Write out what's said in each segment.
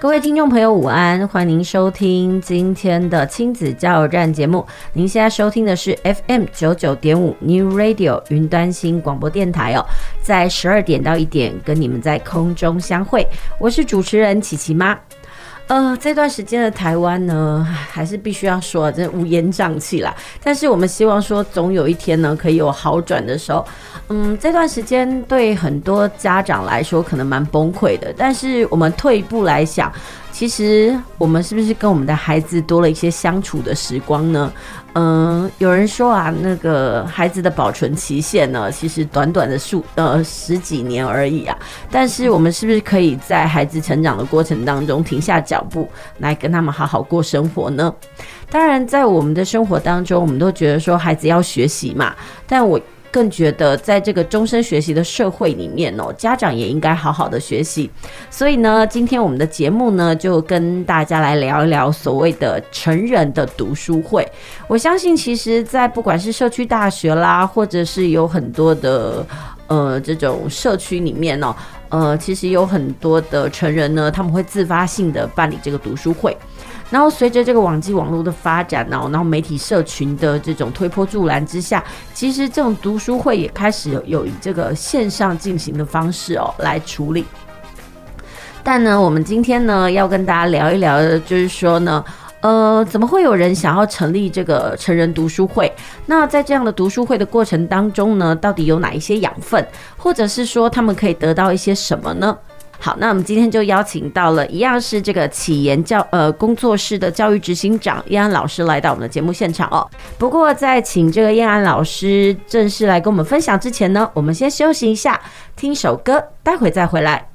各位听众朋友，午安！欢迎您收听今天的亲子加油站节目。您现在收听的是 FM 九九点五 New Radio 云端新广播电台哦，在十二点到一点跟你们在空中相会。我是主持人琪琪妈。呃，这段时间的台湾呢，还是必须要说，真的乌烟瘴气啦。但是我们希望说，总有一天呢，可以有好转的时候。嗯，这段时间对很多家长来说，可能蛮崩溃的。但是我们退一步来想，其实我们是不是跟我们的孩子多了一些相处的时光呢？嗯，有人说啊，那个孩子的保存期限呢，其实短短的数呃十几年而已啊。但是我们是不是可以在孩子成长的过程当中停下脚步，来跟他们好好过生活呢？当然，在我们的生活当中，我们都觉得说孩子要学习嘛，但我。更觉得，在这个终身学习的社会里面哦，家长也应该好好的学习。所以呢，今天我们的节目呢，就跟大家来聊一聊所谓的成人的读书会。我相信，其实，在不管是社区大学啦，或者是有很多的呃这种社区里面哦，呃，其实有很多的成人呢，他们会自发性的办理这个读书会。然后随着这个网际网络的发展呢，然后媒体社群的这种推波助澜之下，其实这种读书会也开始有有以这个线上进行的方式哦来处理。但呢，我们今天呢要跟大家聊一聊，就是说呢，呃，怎么会有人想要成立这个成人读书会？那在这样的读书会的过程当中呢，到底有哪一些养分，或者是说他们可以得到一些什么呢？好，那我们今天就邀请到了一样是这个启言教呃工作室的教育执行长燕安老师来到我们的节目现场哦。不过在请这个燕安老师正式来跟我们分享之前呢，我们先休息一下，听首歌，待会再回来。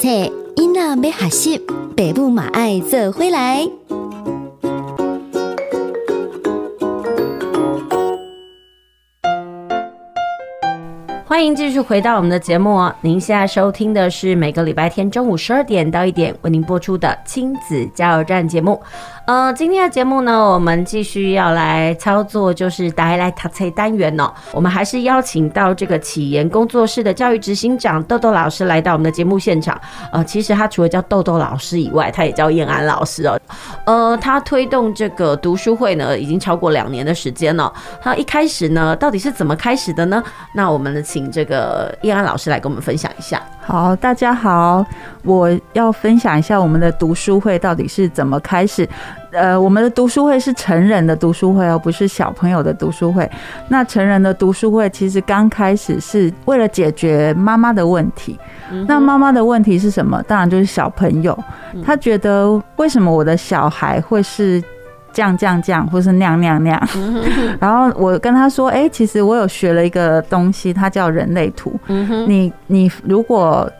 册，囡仔要学习，爸母嘛爱做回来。欢迎继续回到我们的节目哦。您现在收听的是每个礼拜天中午十二点到一点为您播出的亲子加油站节目。呃，今天的节目呢，我们继续要来操作，就是大家来读册单元哦。我们还是邀请到这个启言工作室的教育执行长豆豆老师来到我们的节目现场。呃，其实他除了叫豆豆老师以外，他也叫燕安老师哦。呃，他推动这个读书会呢，已经超过两年的时间了。他一开始呢，到底是怎么开始的呢？那我们，请这个叶安老师来跟我们分享一下。好，大家好，我要分享一下我们的读书会到底是怎么开始。呃，我们的读书会是成人的读书会哦，不是小朋友的读书会。那成人的读书会其实刚开始是为了解决妈妈的问题。那妈妈的问题是什么？当然就是小朋友，他觉得为什么我的小孩会是这样这样这样，或是那样那样那样。然后我跟他说，哎，其实我有学了一个东西，它叫人类图。你你如果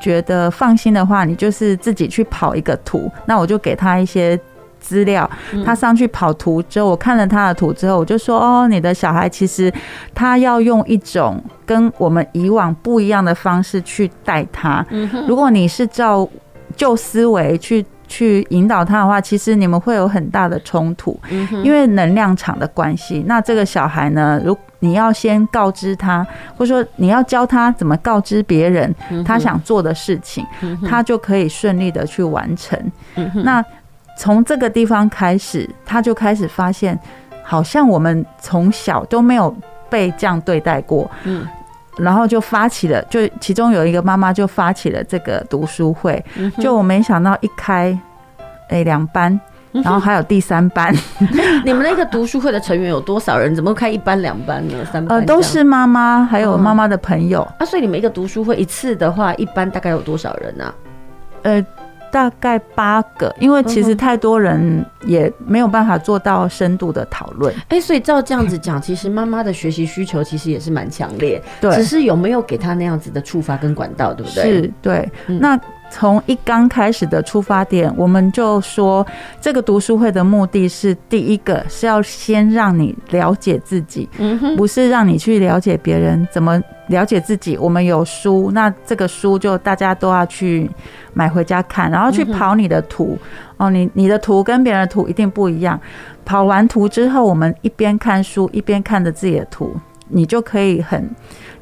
觉得放心的话，你就是自己去跑一个图。那我就给他一些。资料，他上去跑图之后，我看了他的图之后，我就说：“哦，你的小孩其实他要用一种跟我们以往不一样的方式去带他。如果你是照旧思维去去引导他的话，其实你们会有很大的冲突，因为能量场的关系。那这个小孩呢，如你要先告知他，或者说你要教他怎么告知别人他想做的事情，他就可以顺利的去完成。那。从这个地方开始，他就开始发现，好像我们从小都没有被这样对待过。嗯，然后就发起了，就其中有一个妈妈就发起了这个读书会。就我没想到一开，哎，两班，然后还有第三班。你们那个读书会的成员有多少人？怎么开一班两班呢？三班？呃，都是妈妈，还有妈妈的朋友。啊，所以你们一个读书会一次的话，一般大概有多少人呢？呃。大概八个，因为其实太多人也没有办法做到深度的讨论。哎，所以照这样子讲，其实妈妈的学习需求其实也是蛮强烈，对，只是有没有给她那样子的触发跟管道，对不对？是，对。那。从一刚开始的出发点，我们就说这个读书会的目的是第一个是要先让你了解自己，不是让你去了解别人。怎么了解自己？我们有书，那这个书就大家都要去买回家看，然后去跑你的图哦。你你的图跟别人的图一定不一样。跑完图之后，我们一边看书一边看着自己的图，你就可以很。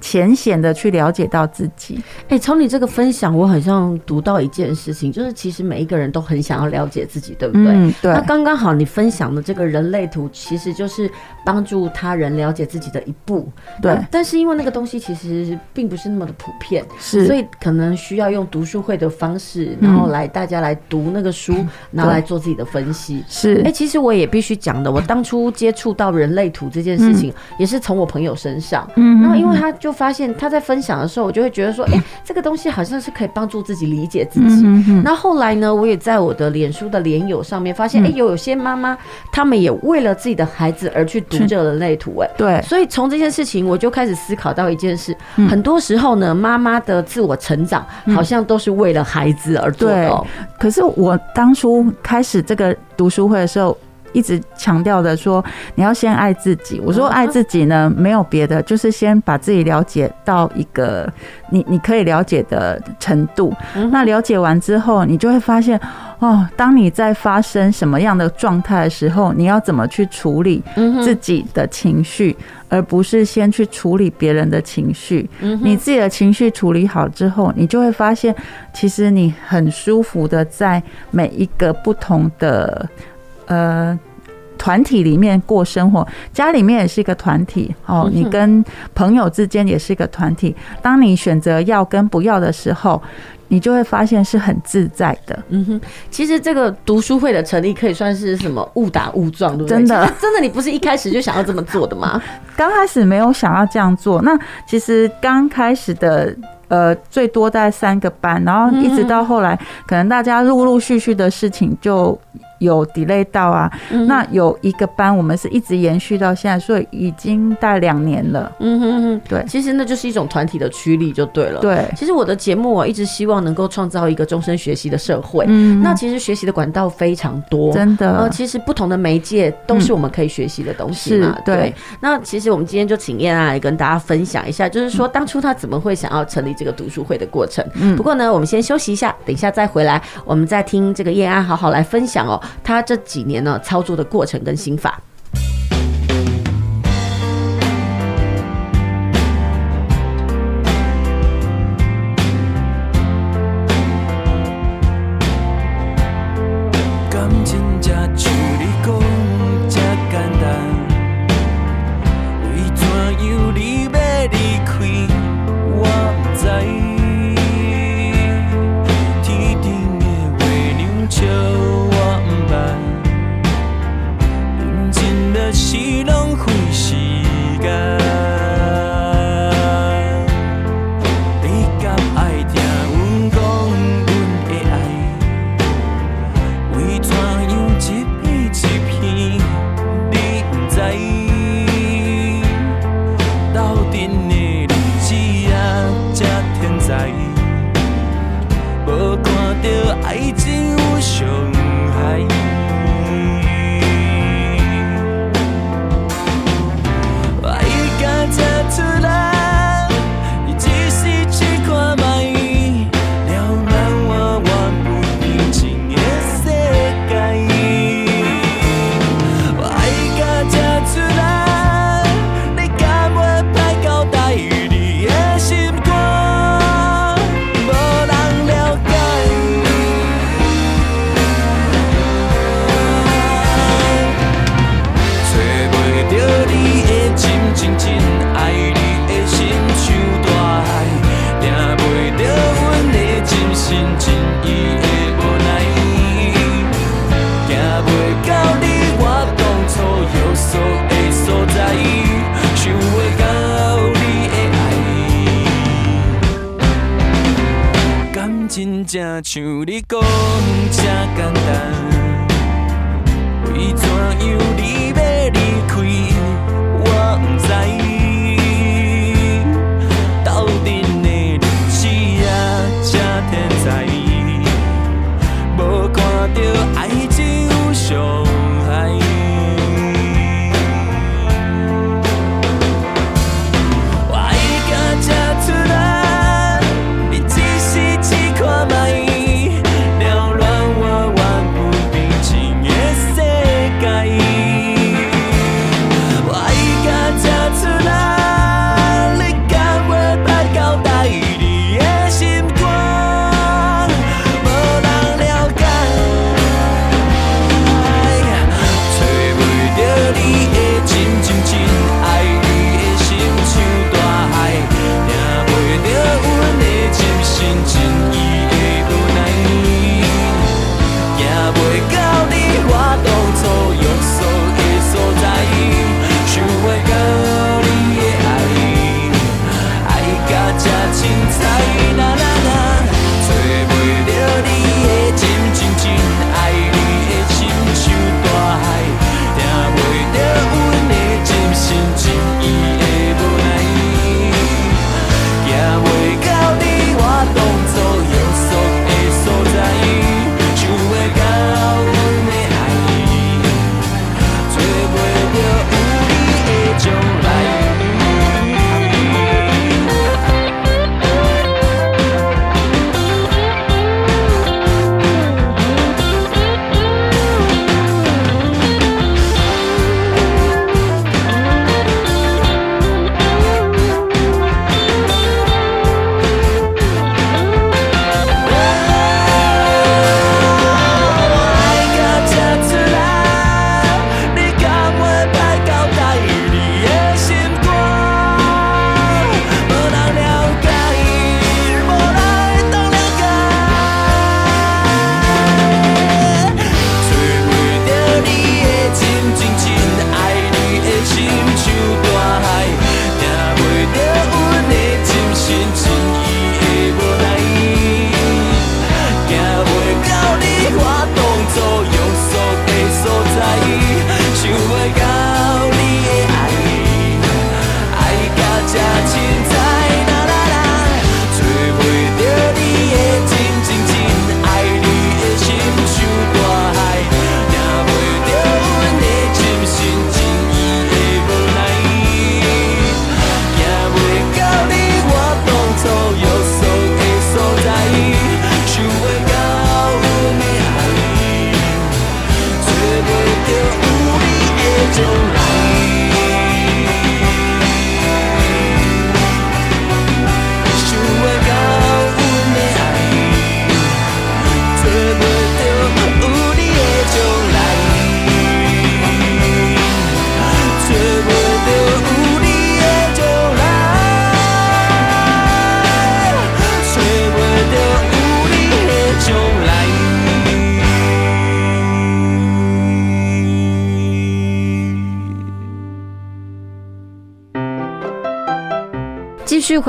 浅显的去了解到自己，哎，从你这个分享，我好像读到一件事情，就是其实每一个人都很想要了解自己，对不对？嗯，对。那刚刚好，你分享的这个人类图，其实就是帮助他人了解自己的一步。对。但是因为那个东西其实并不是那么的普遍，是，所以可能需要用读书会的方式，然后来大家来读那个书，然后来做自己的分析。是。哎，其实我也必须讲的，我当初接触到人类图这件事情，也是从我朋友身上。嗯。然后因为他就。就发现他在分享的时候，我就会觉得说，哎、欸，这个东西好像是可以帮助自己理解自己。那后来呢，我也在我的脸书的脸友上面发现，哎、欸，有有些妈妈，他们也为了自己的孩子而去读这人类图。哎，对。所以从这件事情，我就开始思考到一件事：很多时候呢，妈妈的自我成长好像都是为了孩子而做的。对。可是我当初开始这个读书会的时候。一直强调的说，你要先爱自己。我说爱自己呢，没有别的，就是先把自己了解到一个你你可以了解的程度。那了解完之后，你就会发现，哦，当你在发生什么样的状态的时候，你要怎么去处理自己的情绪，而不是先去处理别人的情绪。你自己的情绪处理好之后，你就会发现，其实你很舒服的在每一个不同的。呃，团体里面过生活，家里面也是一个团体哦。你跟朋友之间也是一个团体。当你选择要跟不要的时候，你就会发现是很自在的。嗯哼，其实这个读书会的成立可以算是什么误打误撞，对不对？真的，真的，你不是一开始就想要这么做的吗？刚开始没有想要这样做。那其实刚开始的。呃最多带三个班，然后一直到后来，可能大家陆陆续续的事情就。有 delay 到啊，嗯、那有一个班，我们是一直延续到现在，所以已经大概两年了。嗯哼哼，对，其实那就是一种团体的驱力就对了。对，其实我的节目我一直希望能够创造一个终身学习的社会。嗯，那其实学习的管道非常多，真的。呃，其实不同的媒介都是我们可以学习的东西嘛。嗯、对，对。那其实我们今天就请燕安来跟大家分享一下，就是说当初他怎么会想要成立这个读书会的过程。嗯，不过呢，我们先休息一下，等一下再回来，我们再听这个叶安好好来分享哦，他这几年呢操作的过程跟心法。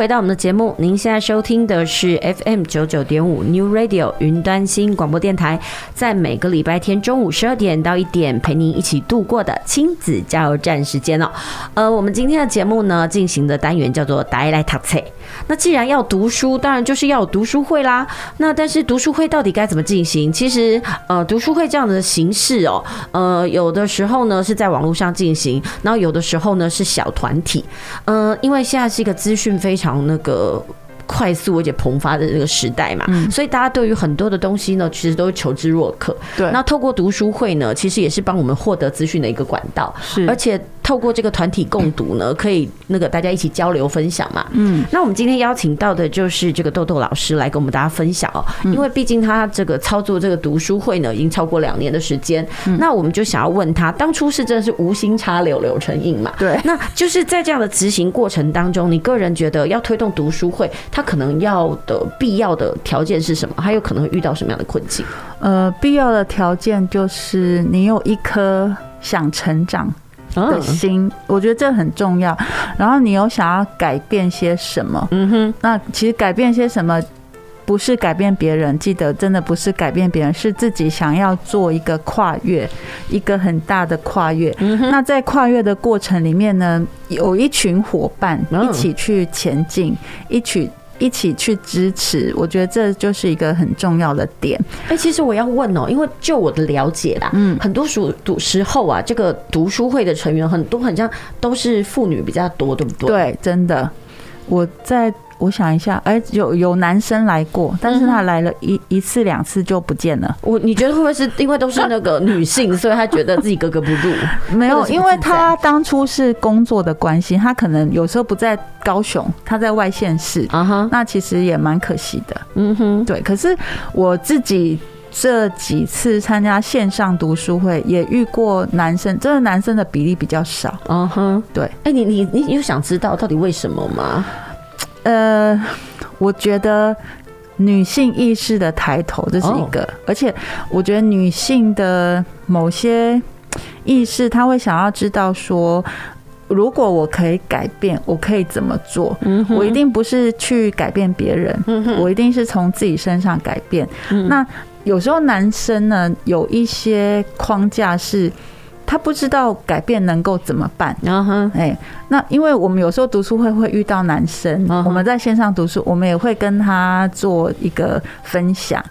回到我们的节目，您现在收听的是 FM 九九点五 New Radio 云端新广播电台，在每个礼拜天中午十二点到一点，陪您一起度过的亲子加油站时间哦。呃，我们今天的节目呢，进行的单元叫做“带来读册”。那既然要读书，当然就是要有读书会啦。那但是读书会到底该怎么进行？其实，呃，读书会这样的形式哦，呃，有的时候呢是在网络上进行，然后有的时候呢是小团体。呃，因为现在是一个资讯非常那个。快速而且蓬发的这个时代嘛，嗯、所以大家对于很多的东西呢，其实都求知若渴。对，那透过读书会呢，其实也是帮我们获得资讯的一个管道。是，而且透过这个团体共读呢，可以那个大家一起交流分享嘛。嗯，那我们今天邀请到的就是这个豆豆老师来跟我们大家分享哦，因为毕竟他这个操作这个读书会呢，已经超过两年的时间。嗯，那我们就想要问他，当初是真的是无心插柳柳成荫嘛？对，那就是在这样的执行过程当中，你个人觉得要推动读书会，他可能要的必要的条件是什么？还有可能会遇到什么样的困境？呃，必要的条件就是你有一颗想成长的心，嗯、我觉得这很重要。然后你有想要改变些什么？嗯哼，那其实改变些什么，不是改变别人，记得真的不是改变别人，是自己想要做一个跨越，一个很大的跨越。嗯，那在跨越的过程里面呢，有一群伙伴一起去前进，一起。一起去支持，我觉得这就是一个很重要的点。哎，其实我要问哦，因为就我的了解啦，嗯，很多时读时候啊，这个读书会的成员很多，很像都是妇女比较多，对不对？对，真的，我在。我想一下，哎，有有男生来过，但是他来了一一次两次就不见了。我你觉得会不会是因为都是那个女性，所以他觉得自己格格不入？没有，因为他当初是工作的关系，他可能有时候不在高雄，他在外县市。啊哈，那其实也蛮可惜的。嗯哼，对。可是我自己这几次参加线上读书会，也遇过男生，真的男生的比例比较少。嗯哼，对。哎，你你你有想知道到底为什么吗？呃，我觉得女性意识的抬头，这是一个，而且我觉得女性的某些意识，她会想要知道说，如果我可以改变，我可以怎么做？我一定不是去改变别人，我一定是从自己身上改变。那有时候男生呢，有一些框架是。他不知道改变能够怎么办，然后哎，那因为我们有时候读书会会遇到男生，我们在线上读书，我们也会跟他做一个分享。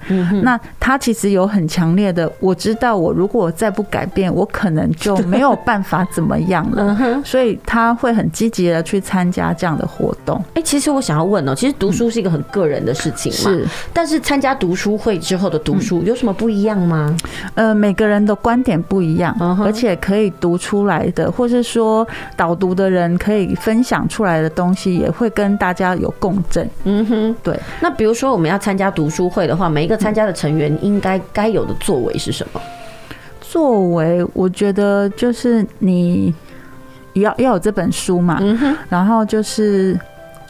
那他其实有很强烈的，我知道我如果再不改变，我可能就没有办法怎么样了，所以他会很积极的去参加这样的活动。哎，其实我想要问哦，其实读书是一个很个人的事情嘛，是，但是参加读书会之后的读书有什么不一样吗？呃，每个人的观点不一样，而且。也可以读出来的，或是说导读的人可以分享出来的东西，也会跟大家有共振。嗯哼，对。那比如说我们要参加读书会的话，每一个参加的成员应该该有的作为是什么？作为，我觉得就是你要要有这本书嘛。嗯哼，然后就是。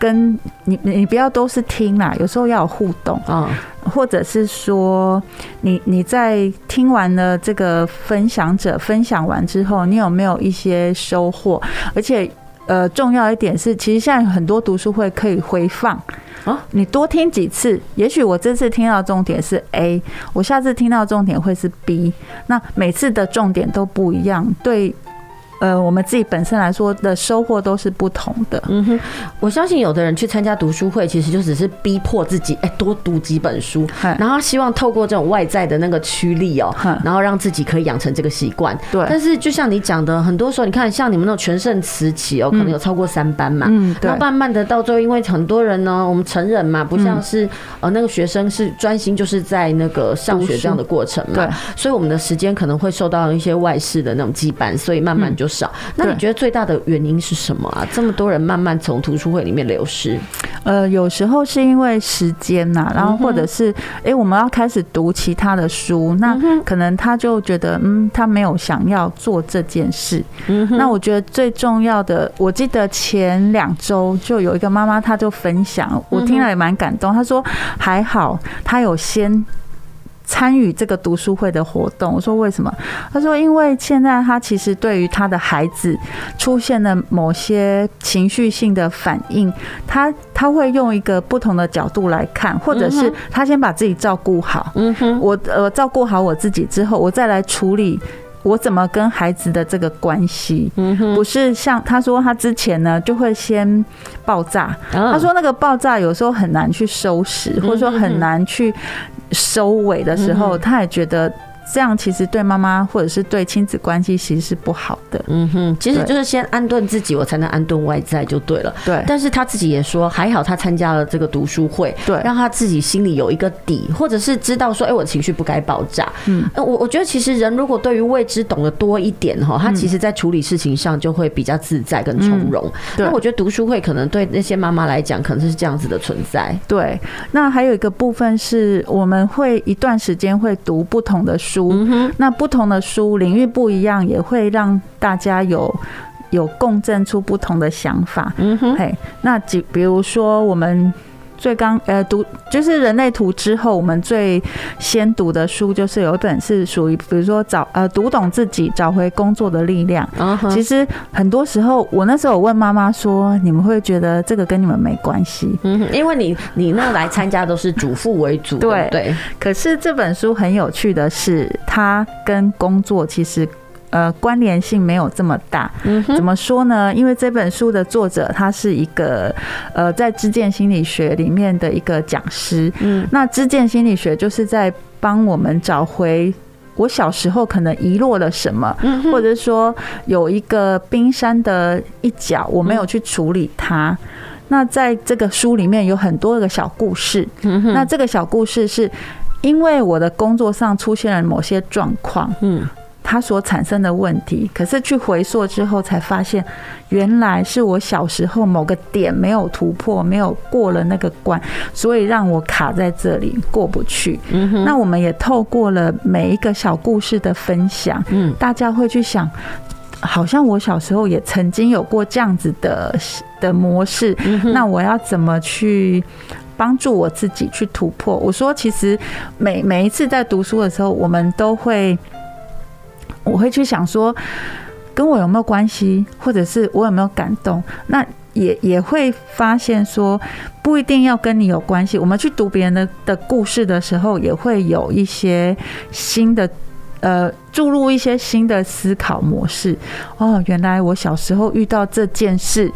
跟你，你不要都是听啦，有时候要有互动啊，或者是说，你你在听完了这个分享者分享完之后，你有没有一些收获？而且，呃，重要一点是，其实现在很多读书会可以回放啊，你多听几次，也许我这次听到重点是 A，我下次听到重点会是 B，那每次的重点都不一样，对。呃，我们自己本身来说的收获都是不同的。嗯哼，我相信有的人去参加读书会，其实就只是逼迫自己，哎，多读几本书，然后希望透过这种外在的那个驱力哦，然后让自己可以养成这个习惯。对。但是就像你讲的，很多时候你看，像你们那种全盛时期哦，可能有超过三班嘛。嗯。对。然后慢慢的到最后，因为很多人呢，我们成人嘛，不像是呃那个学生是专心就是在那个上学这样的过程嘛。对。所以我们的时间可能会受到一些外事的那种羁绊，所以慢慢就。少，那你觉得最大的原因是什么啊？这么多人慢慢从图书会里面流失，呃，有时候是因为时间呐，然后或者是哎、欸，我们要开始读其他的书，那可能他就觉得嗯，他没有想要做这件事。嗯，那我觉得最重要的，我记得前两周就有一个妈妈，她就分享，我听了也蛮感动。她说还好，她有先。参与这个读书会的活动。我说为什么？他说因为现在他其实对于他的孩子出现了某些情绪性的反应，他他会用一个不同的角度来看，或者是他先把自己照顾好。嗯哼，我呃照顾好我自己之后，我再来处理。我怎么跟孩子的这个关系，不是像他说他之前呢就会先爆炸，他说那个爆炸有时候很难去收拾，或者说很难去收尾的时候，他也觉得。这样其实对妈妈或者是对亲子关系其实是不好的。嗯哼，其实就是先安顿自己，我才能安顿外在就对了。对。但是他自己也说，还好他参加了这个读书会，对，让他自己心里有一个底，或者是知道说，哎，我的情绪不该爆炸。嗯。我我觉得其实人如果对于未知懂得多一点哈，他其实在处理事情上就会比较自在跟从容。对。那我觉得读书会可能对那些妈妈来讲，可能是这样子的存在。对。那还有一个部分是我们会一段时间会读不同的书。嗯哼，那不同的书领域不一样，也会让大家有有共振出不同的想法。嗯哼，嘿，那比比如说我们。最刚呃读就是人类图之后，我们最先读的书就是有一本是属于，比如说找呃读懂自己，找回工作的力量。其实很多时候，我那时候我问妈妈说：“你们会觉得这个跟你们没关系？”嗯，因为你你那来参加都是主妇为主，对对。可是这本书很有趣的是，它跟工作其实。呃，关联性没有这么大。嗯，怎么说呢？因为这本书的作者他是一个呃，在知见心理学里面的一个讲师。嗯，那知见心理学就是在帮我们找回我小时候可能遗落了什么，或者说有一个冰山的一角我没有去处理它。那在这个书里面有很多个小故事。嗯，那这个小故事是因为我的工作上出现了某些状况。嗯。他所产生的问题，可是去回溯之后才发现，原来是我小时候某个点没有突破，没有过了那个关，所以让我卡在这里过不去。嗯，那我们也透过了每一个小故事的分享，嗯，大家会去想，好像我小时候也曾经有过这样子的的模式，那我要怎么去帮助我自己去突破？我说，其实每每一次在读书的时候，我们都会。我会去想说，跟我有没有关系，或者是我有没有感动？那也也会发现说，不一定要跟你有关系。我们去读别人的的故事的时候，也会有一些新的，呃，注入一些新的思考模式。哦，原来我小时候遇到这件事。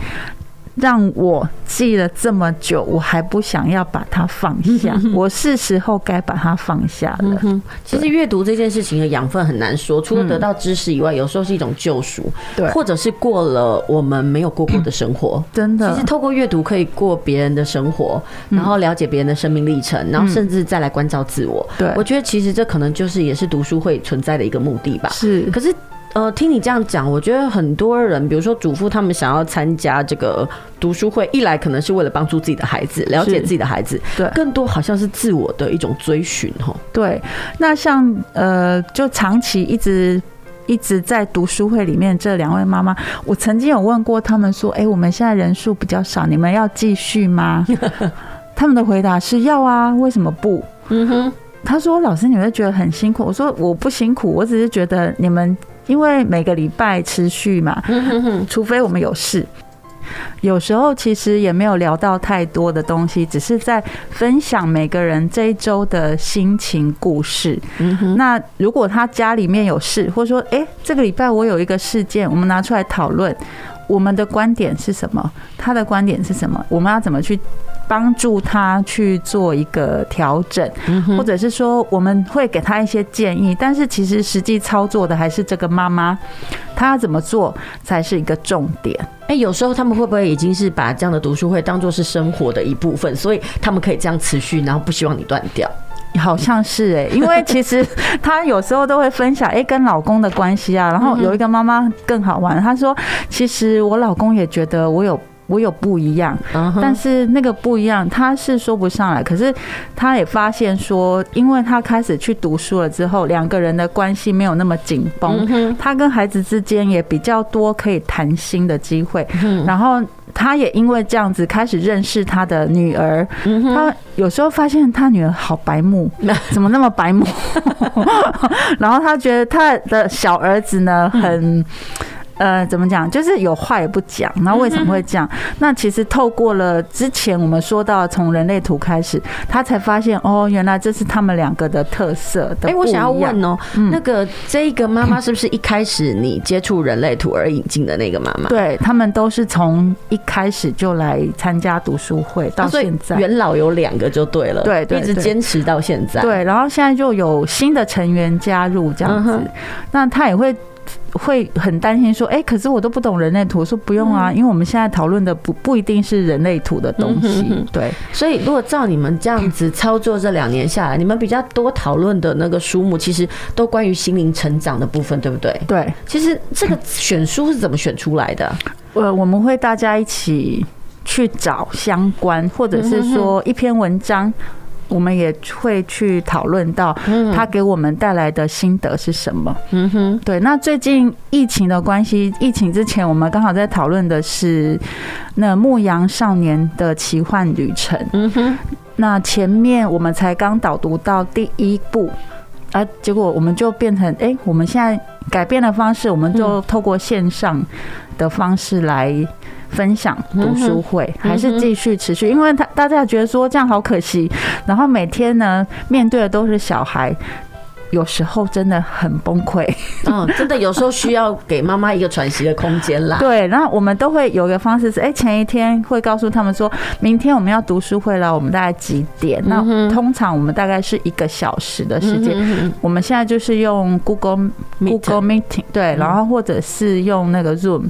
让我记了这么久，我还不想要把它放下。我是时候该把它放下了。其实阅读这件事情的养分很难说，除了得到知识以外，有时候是一种救赎，对，或者是过了我们没有过过的生活。真的，其实透过阅读可以过别人的生活，然后了解别人的生命历程，然后甚至再来关照自我。对，我觉得其实这可能就是也是读书会存在的一个目的吧。是，可是。呃，听你这样讲，我觉得很多人，比如说主妇，他们想要参加这个读书会，一来可能是为了帮助自己的孩子，了解自己的孩子，对，更多好像是自我的一种追寻，哈。对，那像呃，就长期一直一直在读书会里面这两位妈妈，我曾经有问过他们说，哎、欸，我们现在人数比较少，你们要继续吗？他们的回答是要啊，为什么不？嗯哼，他说老师，你会觉得很辛苦？我说我不辛苦，我只是觉得你们。因为每个礼拜持续嘛，除非我们有事，有时候其实也没有聊到太多的东西，只是在分享每个人这一周的心情故事。那如果他家里面有事，或者说，诶，这个礼拜我有一个事件，我们拿出来讨论，我们的观点是什么？他的观点是什么？我们要怎么去？帮助他去做一个调整，或者是说我们会给他一些建议，但是其实实际操作的还是这个妈妈，她要怎么做才是一个重点。哎，有时候他们会不会已经是把这样的读书会当作是生活的一部分，所以他们可以这样持续，然后不希望你断掉？好像是哎，因为其实她有时候都会分享哎跟老公的关系啊，然后有一个妈妈更好玩，她说其实我老公也觉得我有。我有不一样，但是那个不一样，他是说不上来。可是他也发现说，因为他开始去读书了之后，两个人的关系没有那么紧绷，他跟孩子之间也比较多可以谈心的机会。然后他也因为这样子开始认识他的女儿。他有时候发现他女儿好白目，怎么那么白目？然后他觉得他的小儿子呢很。呃，怎么讲？就是有话也不讲。那为什么会这样？那其实透过了之前我们说到从人类图开始，他才发现哦，原来这是他们两个的特色的。哎，我想要问哦，那个这个妈妈是不是一开始你接触人类图而引进的那个妈妈？对，他们都是从一开始就来参加读书会到现在，元老有两个就对了，对，一直坚持到现在。对，然后现在就有新的成员加入这样子，那他也会。会很担心说，哎，可是我都不懂人类图。说不用啊，因为我们现在讨论的不不一定是人类图的东西。对，所以如果照你们这样子操作，这两年下来，你们比较多讨论的那个书目，其实都关于心灵成长的部分，对不对？对。其实这个选书是怎么选出来的？呃，我们会大家一起去找相关，或者是说一篇文章。我们也会去讨论到他给我们带来的心得是什么。嗯哼，对。那最近疫情的关系，疫情之前我们刚好在讨论的是那《牧羊少年的奇幻旅程》。嗯哼，那前面我们才刚导读到第一部，啊，结果我们就变成，哎，我们现在改变的方式，我们就透过线上的方式来。分享读书会还是继续持续，因为他大家觉得说这样好可惜，然后每天呢面对的都是小孩。有时候真的很崩溃，嗯，真的有时候需要给妈妈一个喘息的空间啦。对，然后我们都会有一个方式是，哎，前一天会告诉他们说，明天我们要读书会了，我们大概几点？那通常我们大概是一个小时的时间。我们现在就是用 Google Google Meeting，对，然后或者是用那个 Zoom，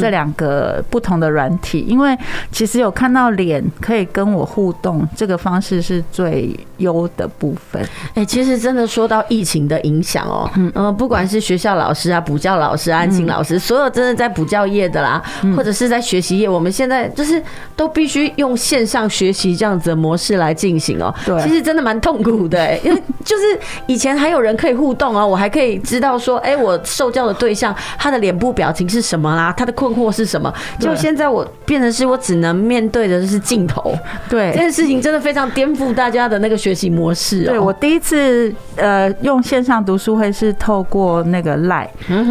这两个不同的软体，因为其实有看到脸可以跟我互动，这个方式是最优的部分。哎，其实真的说到疫情的影响哦，嗯，不管是学校老师啊、补教老师、安亲老师，所有真的在补教业的啦，或者是在学习业，我们现在就是都必须用线上学习这样子的模式来进行哦。对，其实真的蛮痛苦的，因为就是以前还有人可以互动啊，我还可以知道说，哎，我受教的对象他的脸部表情是什么啦，他的困惑是什么。就现在我变成是我只能面对的是镜头，对，这件事情真的非常颠覆大家的那个学习模式。对，我第一次呃用。线上读书会是透过那个 Live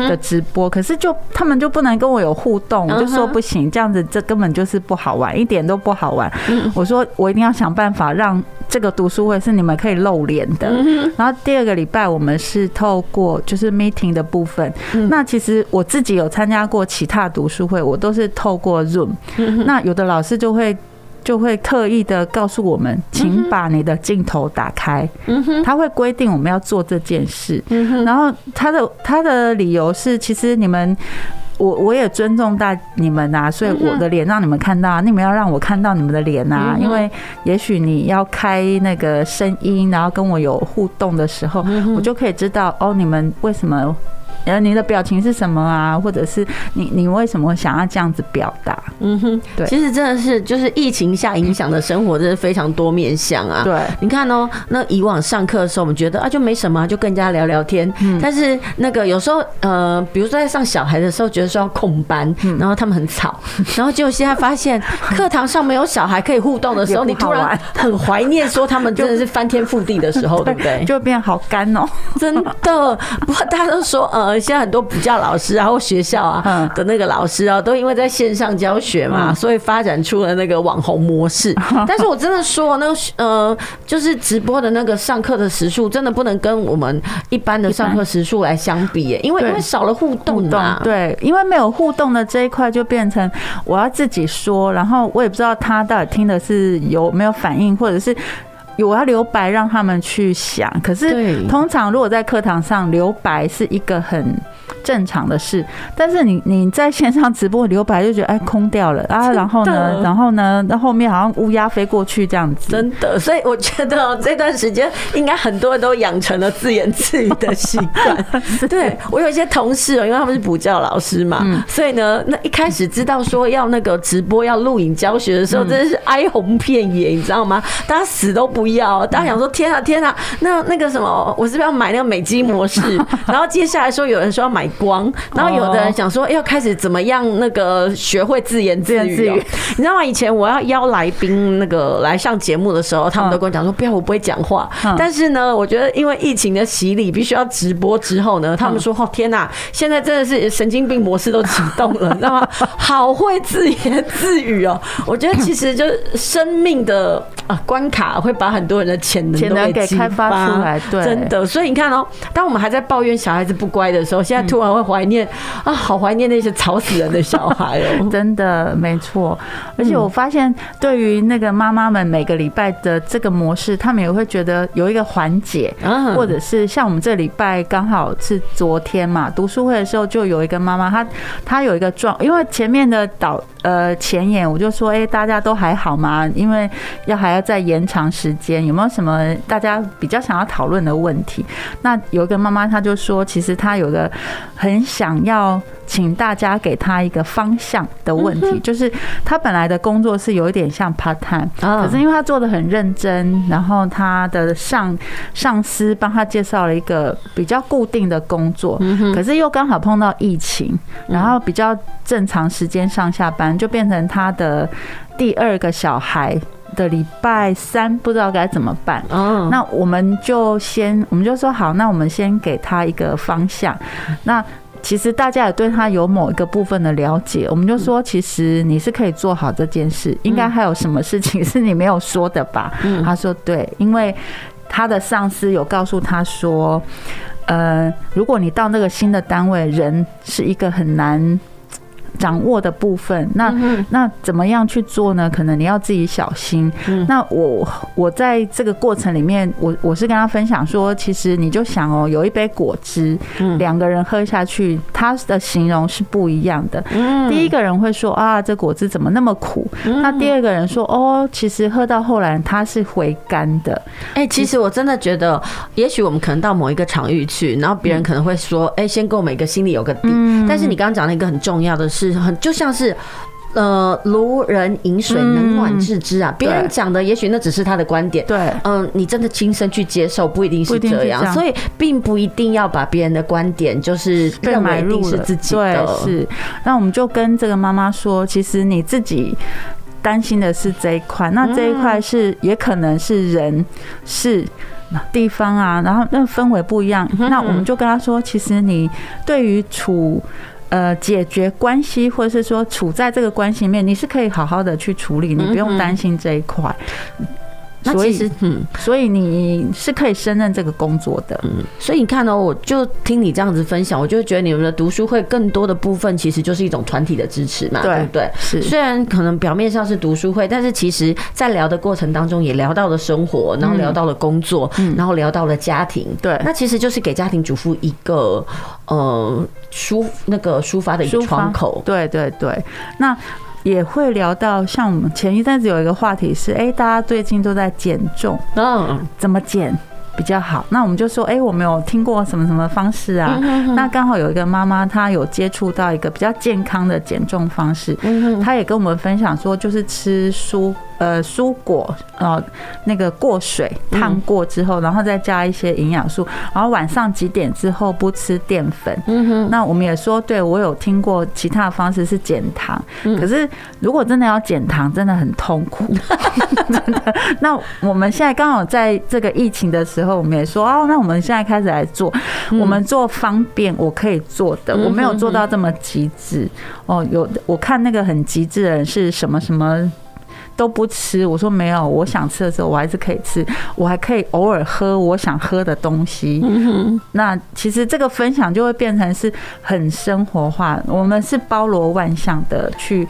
的直播，可是就他们就不能跟我有互动，我就说不行，这样子这根本就是不好玩，一点都不好玩。我说我一定要想办法让这个读书会是你们可以露脸的。然后第二个礼拜我们是透过就是 Meeting 的部分，那其实我自己有参加过其他读书会，我都是透过 Zoom。那有的老师就会。就会特意的告诉我们，请把你的镜头打开。他会规定我们要做这件事。然后他的他的理由是，其实你们，我我也尊重大你们呐，所以我的脸让你们看到，你们要让我看到你们的脸呐，因为也许你要开那个声音，然后跟我有互动的时候，我就可以知道哦，你们为什么。然后你的表情是什么啊？或者是你你为什么想要这样子表达？嗯哼，对，其实真的是就是疫情下影响的生活，真的非常多面向啊。对，你看哦，那以往上课的时候，我们觉得啊就没什么，就跟人家聊聊天。嗯，但是那个有时候呃，比如说在上小孩的时候，觉得说要控班，然后他们很吵，然后结果现在发现课堂上没有小孩可以互动的时候，你突然很怀念说他们真的是翻天覆地的时候，对不对？就变好干哦，真的。不过大家都说呃。现在很多补教老师啊，或学校啊的那个老师啊，都因为在线上教学嘛，所以发展出了那个网红模式。但是我真的说，那个呃，就是直播的那个上课的时数，真的不能跟我们一般的上课时数来相比耶，因为因为少了互动嘛。对，因为没有互动的这一块，就变成我要自己说，然后我也不知道他到底听的是有没有反应，或者是。我要留白让他们去想，可是通常如果在课堂上留白是一个很正常的事。但是你你在线上直播留白就觉得哎空掉了啊，然后呢，然后呢，那后面好像乌鸦飞过去这样子。真的，所以我觉得这段时间应该很多人都养成了自言自语的习惯。对，我有一些同事哦，因为他们是补教老师嘛，所以呢，那一开始知道说要那个直播要录影教学的时候，真的是哀鸿遍野，你知道吗？大家死都不要，大家想说天啊天啊，那那个什么，我是不是要买那个美肌模式？然后接下来说有人说要买光，然后有的人想说要开始怎么样那个学会自言自语，你知道吗？以前我要邀来宾那个来上节目的时候，他们都跟我讲说不要，我不会讲话。但是呢，我觉得因为疫情的洗礼，必须要直播之后呢，他们说哦天哪，现在真的是神经病模式都启动了，你知道吗？好会自言自语哦。我觉得其实就是生命的啊关卡会把很多人的潜能都给开发出来，对，真的。所以你看哦，当我们还在抱怨小孩子不乖的时候，现在突然会怀念啊，好怀念那些吵死人的小孩哦，真的没错。而且我发现，对于那个妈妈们，每个礼拜的这个模式，他们也会觉得有一个缓解，嗯或者是像我们这礼拜刚好是昨天嘛，读书会的时候，就有一个妈妈，她她有一个状，因为前面的导呃前言，我就说，哎，大家都还好吗？因为要还要再延长时间，有没有什么大家比较想要讨论的问题？那有一个妈妈，她就说，其实她有个很想要。请大家给他一个方向的问题，就是他本来的工作是有一点像 part time，可是因为他做的很认真，然后他的上上司帮他介绍了一个比较固定的工作，可是又刚好碰到疫情，然后比较正常时间上下班，就变成他的第二个小孩的礼拜三不知道该怎么办。那我们就先我们就说好，那我们先给他一个方向。那其实大家也对他有某一个部分的了解，我们就说，其实你是可以做好这件事，应该还有什么事情是你没有说的吧？他说对，因为他的上司有告诉他说，呃，如果你到那个新的单位，人是一个很难。掌握的部分，那那怎么样去做呢？可能你要自己小心。那我我在这个过程里面，我我是跟他分享说，其实你就想哦，有一杯果汁，两个人喝下去，他的形容是不一样的。第一个人会说啊，这果汁怎么那么苦？那第二个人说哦，其实喝到后来它是回甘的。哎，其实我真的觉得，也许我们可能到某一个场域去，然后别人可能会说，哎，先给我们一个心里有个底。但是你刚刚讲了一个很重要的是。很就像是，呃，如人饮水，冷暖自知啊。别人讲的，也许那只是他的观点。对，嗯，你真的亲身去接受，不一定是这样。所以，并不一定要把别人的观点就是认为一定是自己的。对，是。那我们就跟这个妈妈说，其实你自己担心的是这一块，那这一块是也可能是人是地方啊，然后那氛围不一样。那我们就跟他说，其实你对于处。呃，解决关系，或者是说处在这个关系里面，你是可以好好的去处理，你不用担心这一块。所以，嗯，所以你是可以胜任这个工作的。嗯，所以你看呢，我就听你这样子分享，我就觉得你们的读书会更多的部分其实就是一种团体的支持嘛，对不对？是。虽然可能表面上是读书会，但是其实在聊的过程当中也聊到了生活，然后聊到了工作，嗯然后聊到了家庭。对，那其实就是给家庭主妇一个呃抒那个抒发的一个窗口。对对对，那。也会聊到像我们前一阵子有一个话题是，哎，大家最近都在减重，嗯，怎么减比较好？那我们就说，哎，我们有听过什么什么方式啊？那刚好有一个妈妈，她有接触到一个比较健康的减重方式，她也跟我们分享说，就是吃蔬。呃，蔬果呃，那个过水烫过之后，然后再加一些营养素，然后晚上几点之后不吃淀粉。嗯哼。那我们也说，对我有听过其他的方式是减糖，可是如果真的要减糖，真的很痛苦。真的。那我们现在刚好在这个疫情的时候，我们也说哦，那我们现在开始来做，我们做方便我可以做的，我没有做到这么极致。哦，有我看那个很极致的人是什么什么。都不吃，我说没有，我想吃的时候我还是可以吃，我还可以偶尔喝我想喝的东西。那其实这个分享就会变成是很生活化，我们是包罗万象的去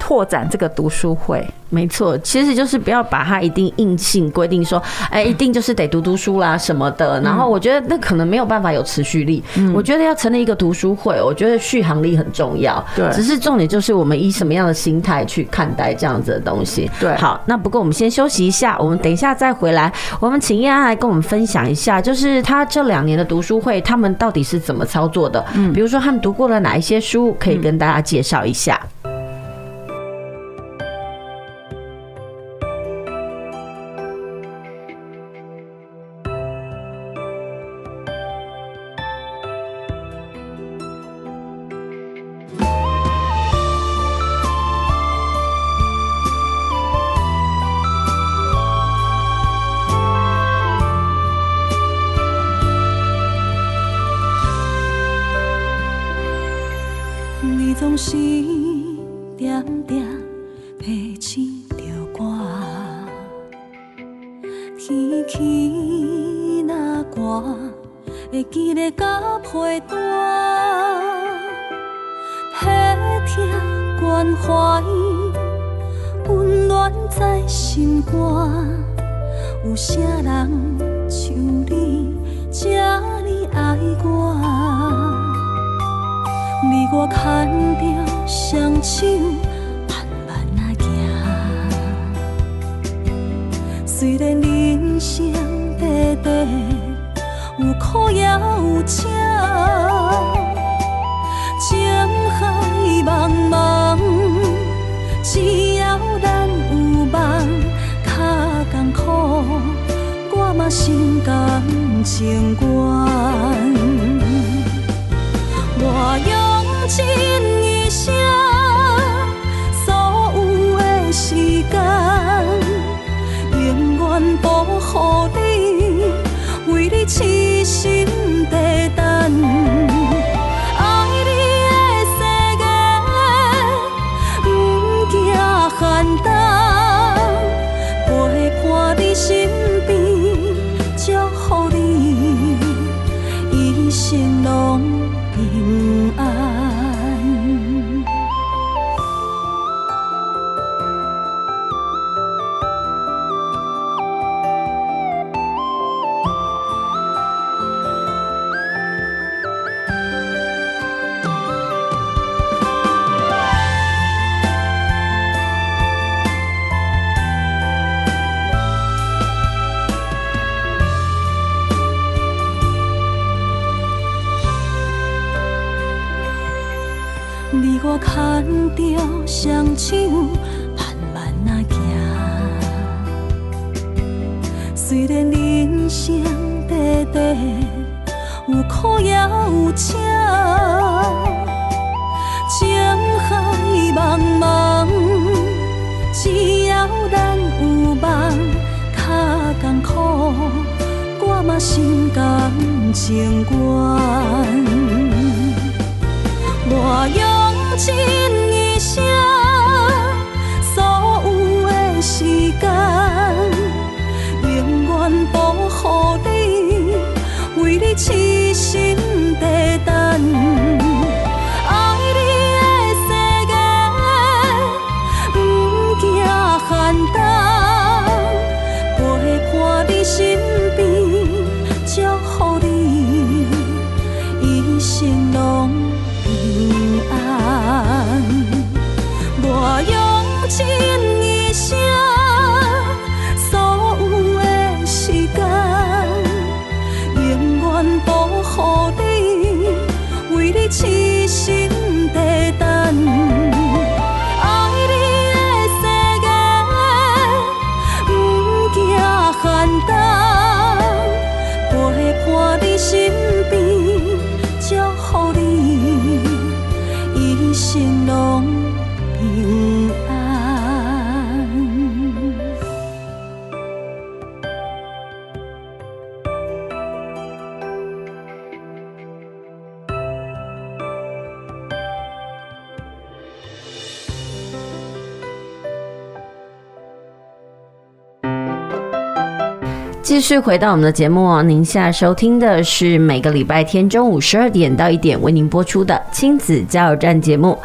拓展这个读书会。没错，其实就是不要把它一定硬性规定说，哎，一定就是得读读书啦什么的。然后我觉得那可能没有办法有持续力。嗯、我觉得要成立一个读书会，我觉得续航力很重要。对，只是重点就是我们以什么样的心态去看待这样子的东西。对，好，那不过我们先休息一下，我们等一下再回来。我们请叶安来跟我们分享一下，就是他这两年的读书会，他们到底是怎么操作的？嗯，比如说他们读过了哪一些书，可以跟大家介绍一下。你总是点点提醒着歌，天气那寒，会记得加被单，体贴关怀，温暖在心肝，有谁人像你这呢爱我？你我牵着双手慢慢啊行，虽然人生短白有苦也有笑，情海茫茫，只要咱有梦，较艰苦，我嘛心甘情愿。手，慢慢仔行。虽然人生短短，有苦也有笑，情海茫茫，只要咱有梦，较艰苦，我嘛心甘情愿。我用尽一生。继续回到我们的节目哦，您现在收听的是每个礼拜天中午十二点到一点为您播出的亲子加油站节目。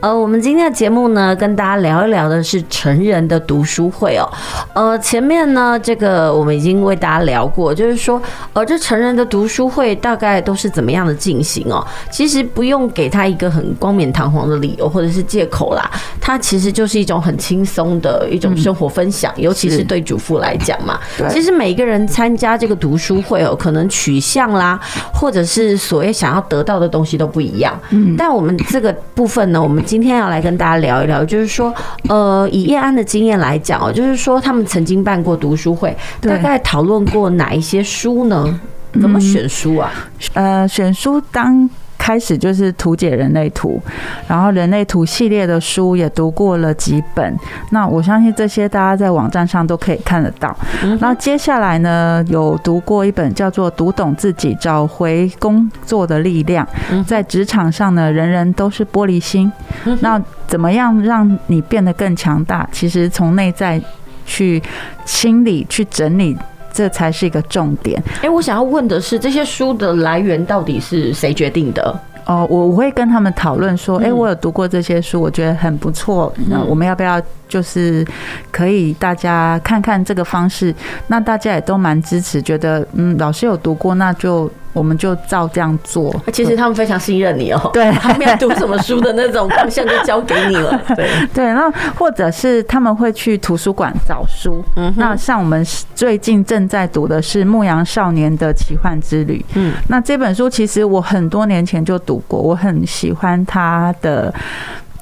呃，我们今天的节目呢，跟大家聊一聊的是成人的读书会哦。呃，前面呢，这个我们已经为大家聊过，就是说，呃，这成人的读书会大概都是怎么样的进行哦？其实不用给他一个很冠冕堂皇的理由或者是借口啦，它其实就是一种很轻松的一种生活分享，嗯、尤其是对主妇来讲嘛。其实每一个人。人参加这个读书会哦，可能取向啦，或者是所谓想要得到的东西都不一样。嗯，但我们这个部分呢，我们今天要来跟大家聊一聊，就是说，呃，以叶安的经验来讲哦，就是说他们曾经办过读书会，大概讨论过哪一些书呢？怎么选书啊？呃，选书当。开始就是图解人类图，然后人类图系列的书也读过了几本。那我相信这些大家在网站上都可以看得到。那接下来呢，有读过一本叫做《读懂自己，找回工作的力量》。在职场上呢，人人都是玻璃心。那怎么样让你变得更强大？其实从内在去清理、去整理。这才是一个重点。哎，我想要问的是，这些书的来源到底是谁决定的？哦，我我会跟他们讨论说，哎，我有读过这些书，我觉得很不错。那我们要不要就是可以大家看看这个方式？那大家也都蛮支持，觉得嗯，老师有读过，那就。我们就照这样做。其实他们非常信任你哦。对，还没有读什么书的那种方向就交给你了。对对，那或者是他们会去图书馆找书。嗯，那像我们最近正在读的是《牧羊少年的奇幻之旅》。嗯，那这本书其实我很多年前就读过，我很喜欢它的，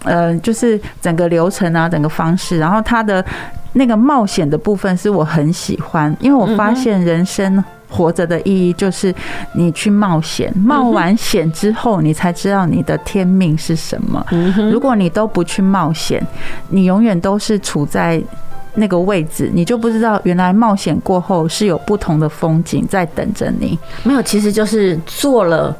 呃，就是整个流程啊，整个方式，然后它的那个冒险的部分是我很喜欢，因为我发现人生。活着的意义就是你去冒险，冒完险之后，你才知道你的天命是什么。如果你都不去冒险，你永远都是处在那个位置，你就不知道原来冒险过后是有不同的风景在等着你。没有，其实就是做了。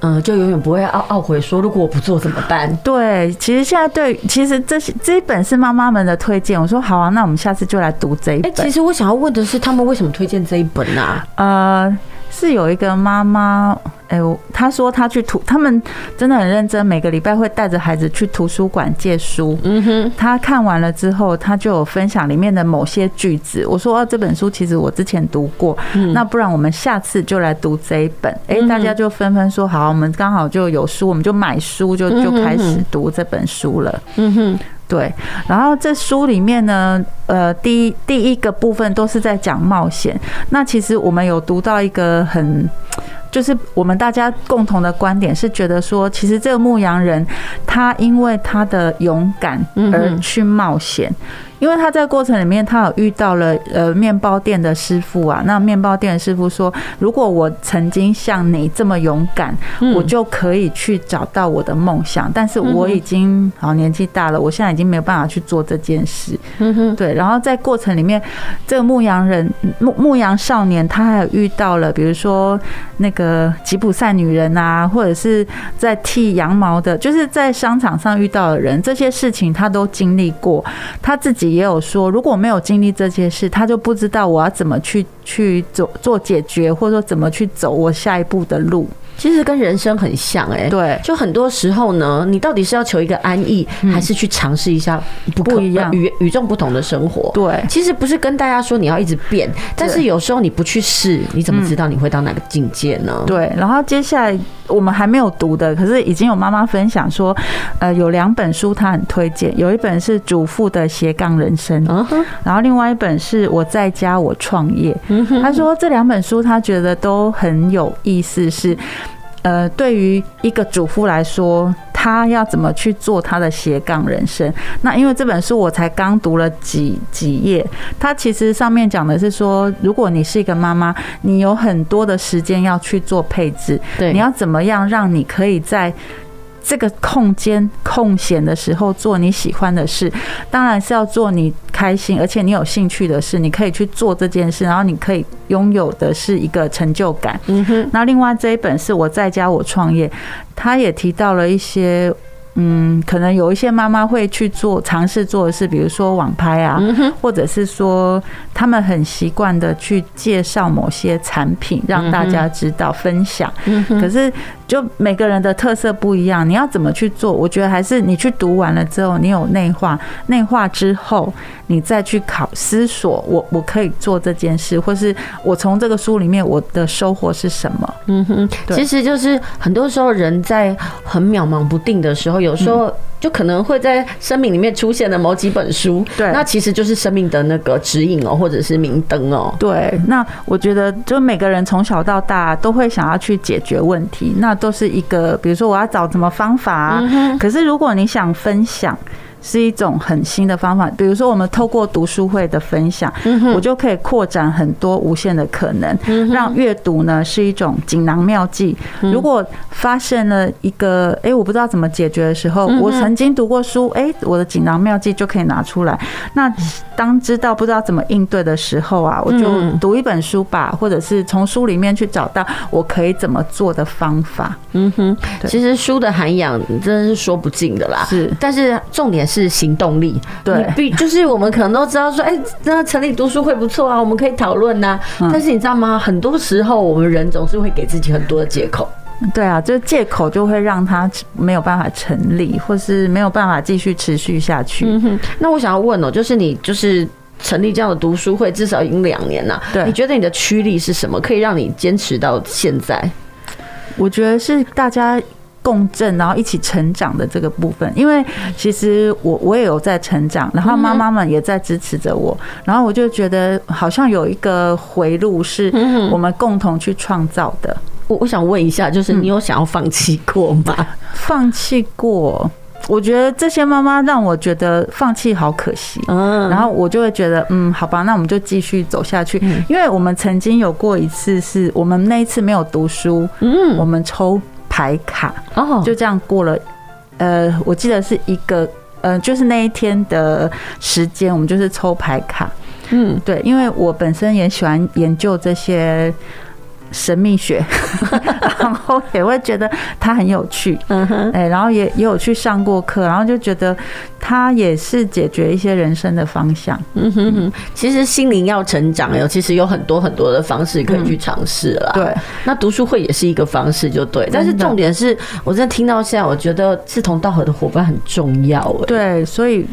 嗯，就永远不会懊懊悔说，如果我不做怎么办？对，其实现在对，其实这些这一本是妈妈们的推荐。我说好啊，那我们下次就来读这一本。其实我想要问的是，他们为什么推荐这一本呢？啊？呃。是有一个妈妈，哎，她说她去图，他们真的很认真，每个礼拜会带着孩子去图书馆借书。嗯哼，她看完了之后，她就有分享里面的某些句子。我说，哦，这本书其实我之前读过，那不然我们下次就来读这一本。哎，大家就纷纷说好，我们刚好就有书，我们就买书，就就开始读这本书了。嗯哼。对，然后这书里面呢，呃，第一第一个部分都是在讲冒险。那其实我们有读到一个很，就是我们大家共同的观点是觉得说，其实这个牧羊人他因为他的勇敢而去冒险。因为他在过程里面，他有遇到了呃面包店的师傅啊。那面包店的师傅说：“如果我曾经像你这么勇敢，我就可以去找到我的梦想。但是我已经好年纪大了，我现在已经没有办法去做这件事。”嗯哼对。然后在过程里面，这个牧羊人牧牧羊少年，他还有遇到了，比如说那个吉普赛女人啊，或者是在剃羊毛的，就是在商场上遇到的人，这些事情他都经历过，他自己。也有说，如果没有经历这些事，他就不知道我要怎么去去做做解决，或者说怎么去走我下一步的路。其实跟人生很像哎、欸，对，就很多时候呢，你到底是要求一个安逸，还是去尝试一下不不一样、与与众不同的生活？对，其实不是跟大家说你要一直变，但是有时候你不去试，你怎么知道你会到哪个境界呢？对，然后接下来我们还没有读的，可是已经有妈妈分享说，呃，有两本书她很推荐，有一本是主妇的斜杠人生，然后另外一本是我在家我创业。她说这两本书她觉得都很有意思，是。呃，对于一个主妇来说，她要怎么去做她的斜杠人生？那因为这本书我才刚读了几几页，它其实上面讲的是说，如果你是一个妈妈，你有很多的时间要去做配置，对，你要怎么样让你可以在。这个空间空闲的时候做你喜欢的事，当然是要做你开心而且你有兴趣的事，你可以去做这件事，然后你可以拥有的是一个成就感。嗯哼。那另外这一本是我在家我创业，他也提到了一些嗯，可能有一些妈妈会去做尝试做的事，比如说网拍啊，或者是说他们很习惯的去介绍某些产品，让大家知道分享。可是就每个人的特色不一样，你要怎么去做？我觉得还是你去读完了之后，你有内化，内化之后，你再去考思索，我我可以做这件事，或是我从这个书里面我的收获是什么？嗯哼，其实就是很多时候人在很渺茫不定的时候。有时候就可能会在生命里面出现的某几本书，对，那其实就是生命的那个指引哦，或者是明灯哦。对，那我觉得就每个人从小到大都会想要去解决问题，那都是一个，比如说我要找什么方法啊。可是如果你想分享。是一种很新的方法，比如说我们透过读书会的分享，我就可以扩展很多无限的可能，让阅读呢是一种锦囊妙计。如果发现了一个哎，我不知道怎么解决的时候，我曾经读过书，哎，我的锦囊妙计就可以拿出来。那当知道不知道怎么应对的时候啊，我就读一本书吧，或者是从书里面去找到我可以怎么做的方法。嗯哼，其实书的涵养真的是说不尽的啦。是，但是重点是。是行动力，对，必就是我们可能都知道说，哎，那成立读书会不错啊，我们可以讨论呐。但是你知道吗？很多时候我们人总是会给自己很多的借口。对啊，就借口就会让他没有办法成立，或是没有办法继续持续下去。嗯哼。那我想要问哦，就是你就是成立这样的读书会，至少已经两年了。对，你觉得你的驱力是什么，可以让你坚持到现在？我觉得是大家。共振，然后一起成长的这个部分，因为其实我我也有在成长，然后妈妈们也在支持着我，然后我就觉得好像有一个回路是我们共同去创造的。我我想问一下，就是你有想要放弃过吗？放弃过，我觉得这些妈妈让我觉得放弃好可惜。嗯，然后我就会觉得，嗯，好吧，那我们就继续走下去，因为我们曾经有过一次，是我们那一次没有读书，嗯，我们抽。牌卡哦，就这样过了。呃，我记得是一个，呃，就是那一天的时间，我们就是抽牌卡。嗯，对，因为我本身也喜欢研究这些。神秘学，然后也会觉得他很有趣，嗯哼，哎，然后也也有去上过课，然后就觉得他也是解决一些人生的方向，嗯哼哼。其实心灵要成长，有其实有很多很多的方式可以去尝试啦。对，那读书会也是一个方式，就对。但是重点是，我真的听到现在，我觉得志同道合的伙伴很重要。对，所以。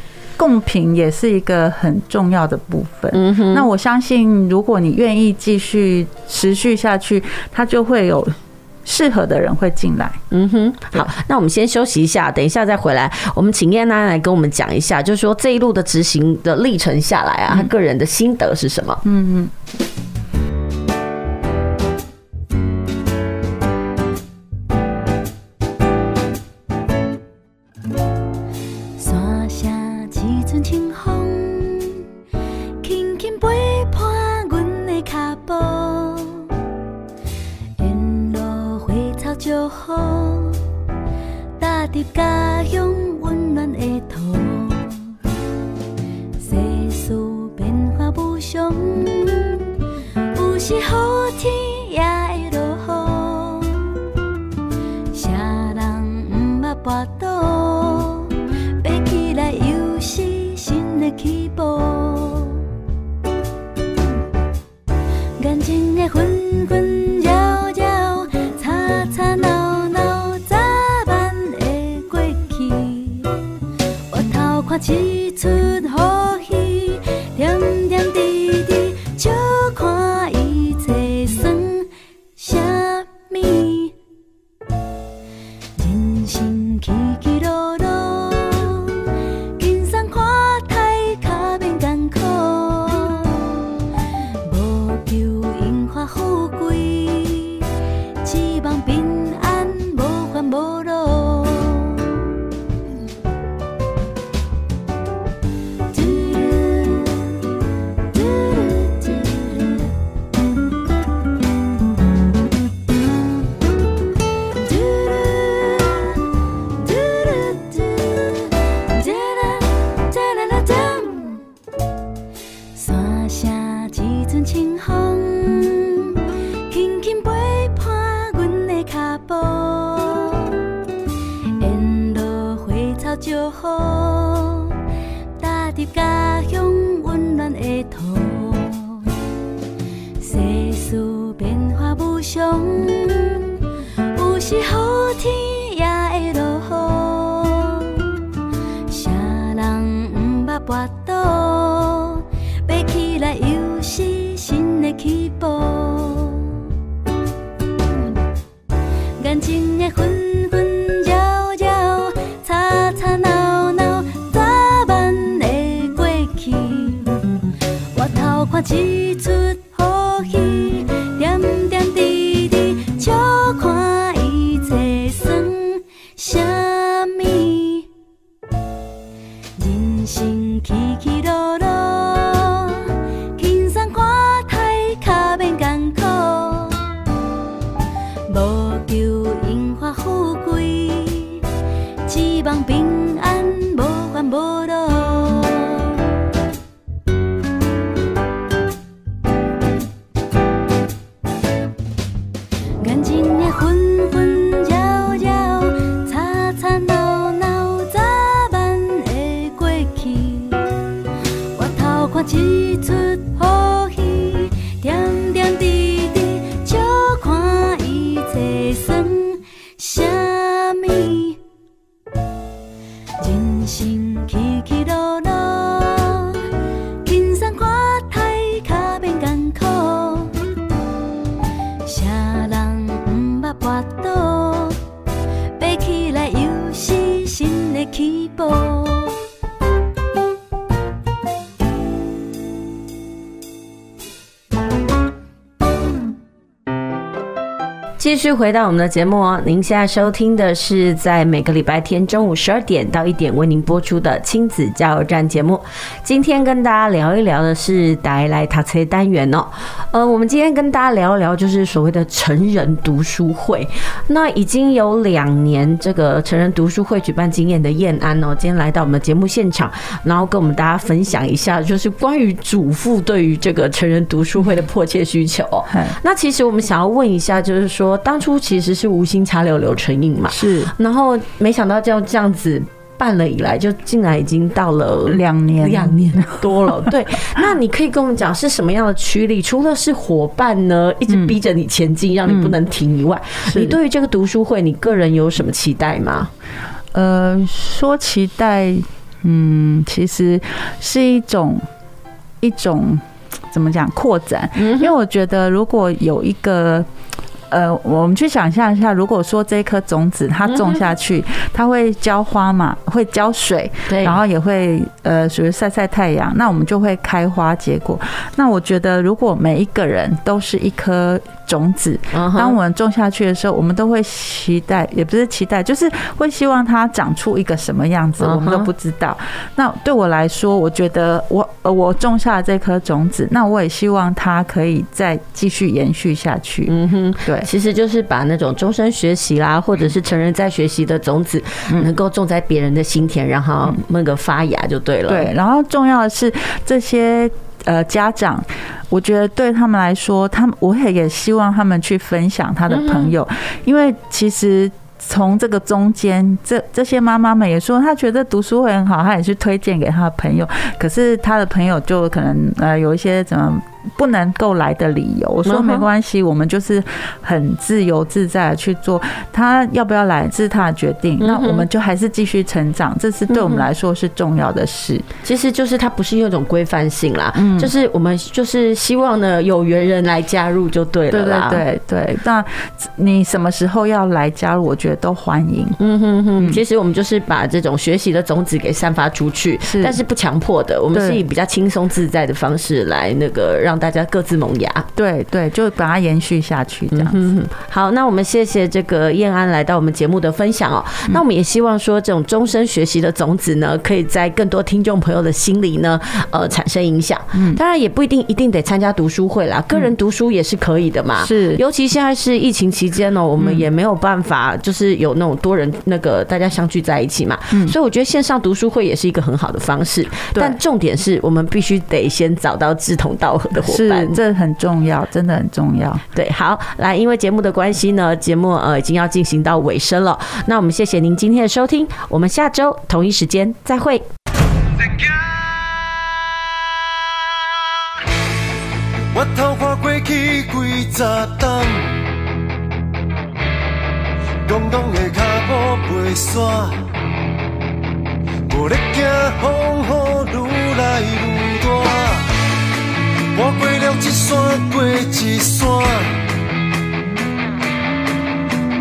共品也是一个很重要的部分。嗯哼，那我相信，如果你愿意继续持续下去，它就会有适合的人会进来。嗯哼，好，那我们先休息一下，等一下再回来。我们请燕娜来跟我们讲一下，就是说这一路的执行的历程下来啊，他个人的心得是什么？嗯嗯。Tô 看一回到我们的节目哦，您现在收听的是在每个礼拜天中午十二点到一点为您播出的亲子加油站节目。今天跟大家聊一聊的是带来塔车单元哦。呃，我们今天跟大家聊一聊就是所谓的成人读书会。那已经有两年这个成人读书会举办经验的燕安哦，今天来到我们的节目现场，然后跟我们大家分享一下，就是关于主妇对于这个成人读书会的迫切需求。那其实我们想要问一下，就是说。当初其实是无心插柳柳成荫嘛，是，然后没想到就这样子办了以来，就进来已经到了两年两年多了。对，那你可以跟我们讲是什么样的驱力？除了是伙伴呢，一直逼着你前进，让你不能停以外，你对于这个读书会，你个人有什么期待吗？呃，说期待，嗯，其实是一种一种怎么讲扩展，因为我觉得如果有一个。呃，我们去想象一下，如果说这颗种子它种下去，它会浇花嘛，会浇水，对，然后也会呃，属于晒晒太阳，那我们就会开花结果。那我觉得，如果每一个人都是一颗种子，当我们种下去的时候，我们都会期待，也不是期待，就是会希望它长出一个什么样子，我们都不知道。那对我来说，我觉得我呃，我种下这颗种子，那我也希望它可以再继续延续下去。嗯哼，对。其实就是把那种终身学习啦，或者是成人在学习的种子，能够种在别人的心田，然后那个发芽就对了。对，然后重要的是这些呃家长，我觉得对他们来说，他们我也也希望他们去分享他的朋友，因为其实从这个中间，这这些妈妈们也说，他觉得读书会很好，他也去推荐给他的朋友，可是他的朋友就可能呃有一些怎么。不能够来的理由，我说没关系，我们就是很自由自在的去做，他要不要来这是他的决定，那我们就还是继续成长，这是对我们来说是重要的事。其实就是它不是有一种规范性啦，就是我们就是希望呢有缘人来加入就对了啦。对对对对，那你什么时候要来加入，我觉得都欢迎。嗯哼哼，其实我们就是把这种学习的种子给散发出去，但是不强迫的，我们是以比较轻松自在的方式来那个让。让大家各自萌芽，对对，就把它延续下去，这样子。嗯、好，那我们谢谢这个燕安来到我们节目的分享哦。那我们也希望说，这种终身学习的种子呢，可以在更多听众朋友的心里呢，呃，产生影响。嗯，当然也不一定一定得参加读书会啦，个人读书也是可以的嘛。是，尤其现在是疫情期间呢，我们也没有办法，就是有那种多人那个大家相聚在一起嘛。嗯，所以我觉得线上读书会也是一个很好的方式。但重点是我们必须得先找到志同道合的。伙伴。是，这很重要，真的很重要。对，好，来，因为节目的关系呢，节目呃已经要进行到尾声了。那我们谢谢您今天的收听，我们下周同一时间再会。我偷看过去几十栋，广广的脚步袂煞，无咧惊风雨愈来愈大，爬过了一山过一山，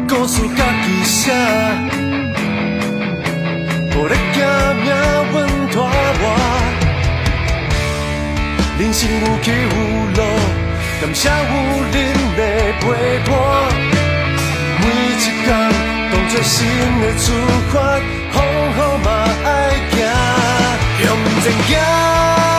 故事家己写，无咧惊命运拖我。人生有起有落，感谢有恁的陪伴。每一天当作新的出发，好好嘛爱行，向前行。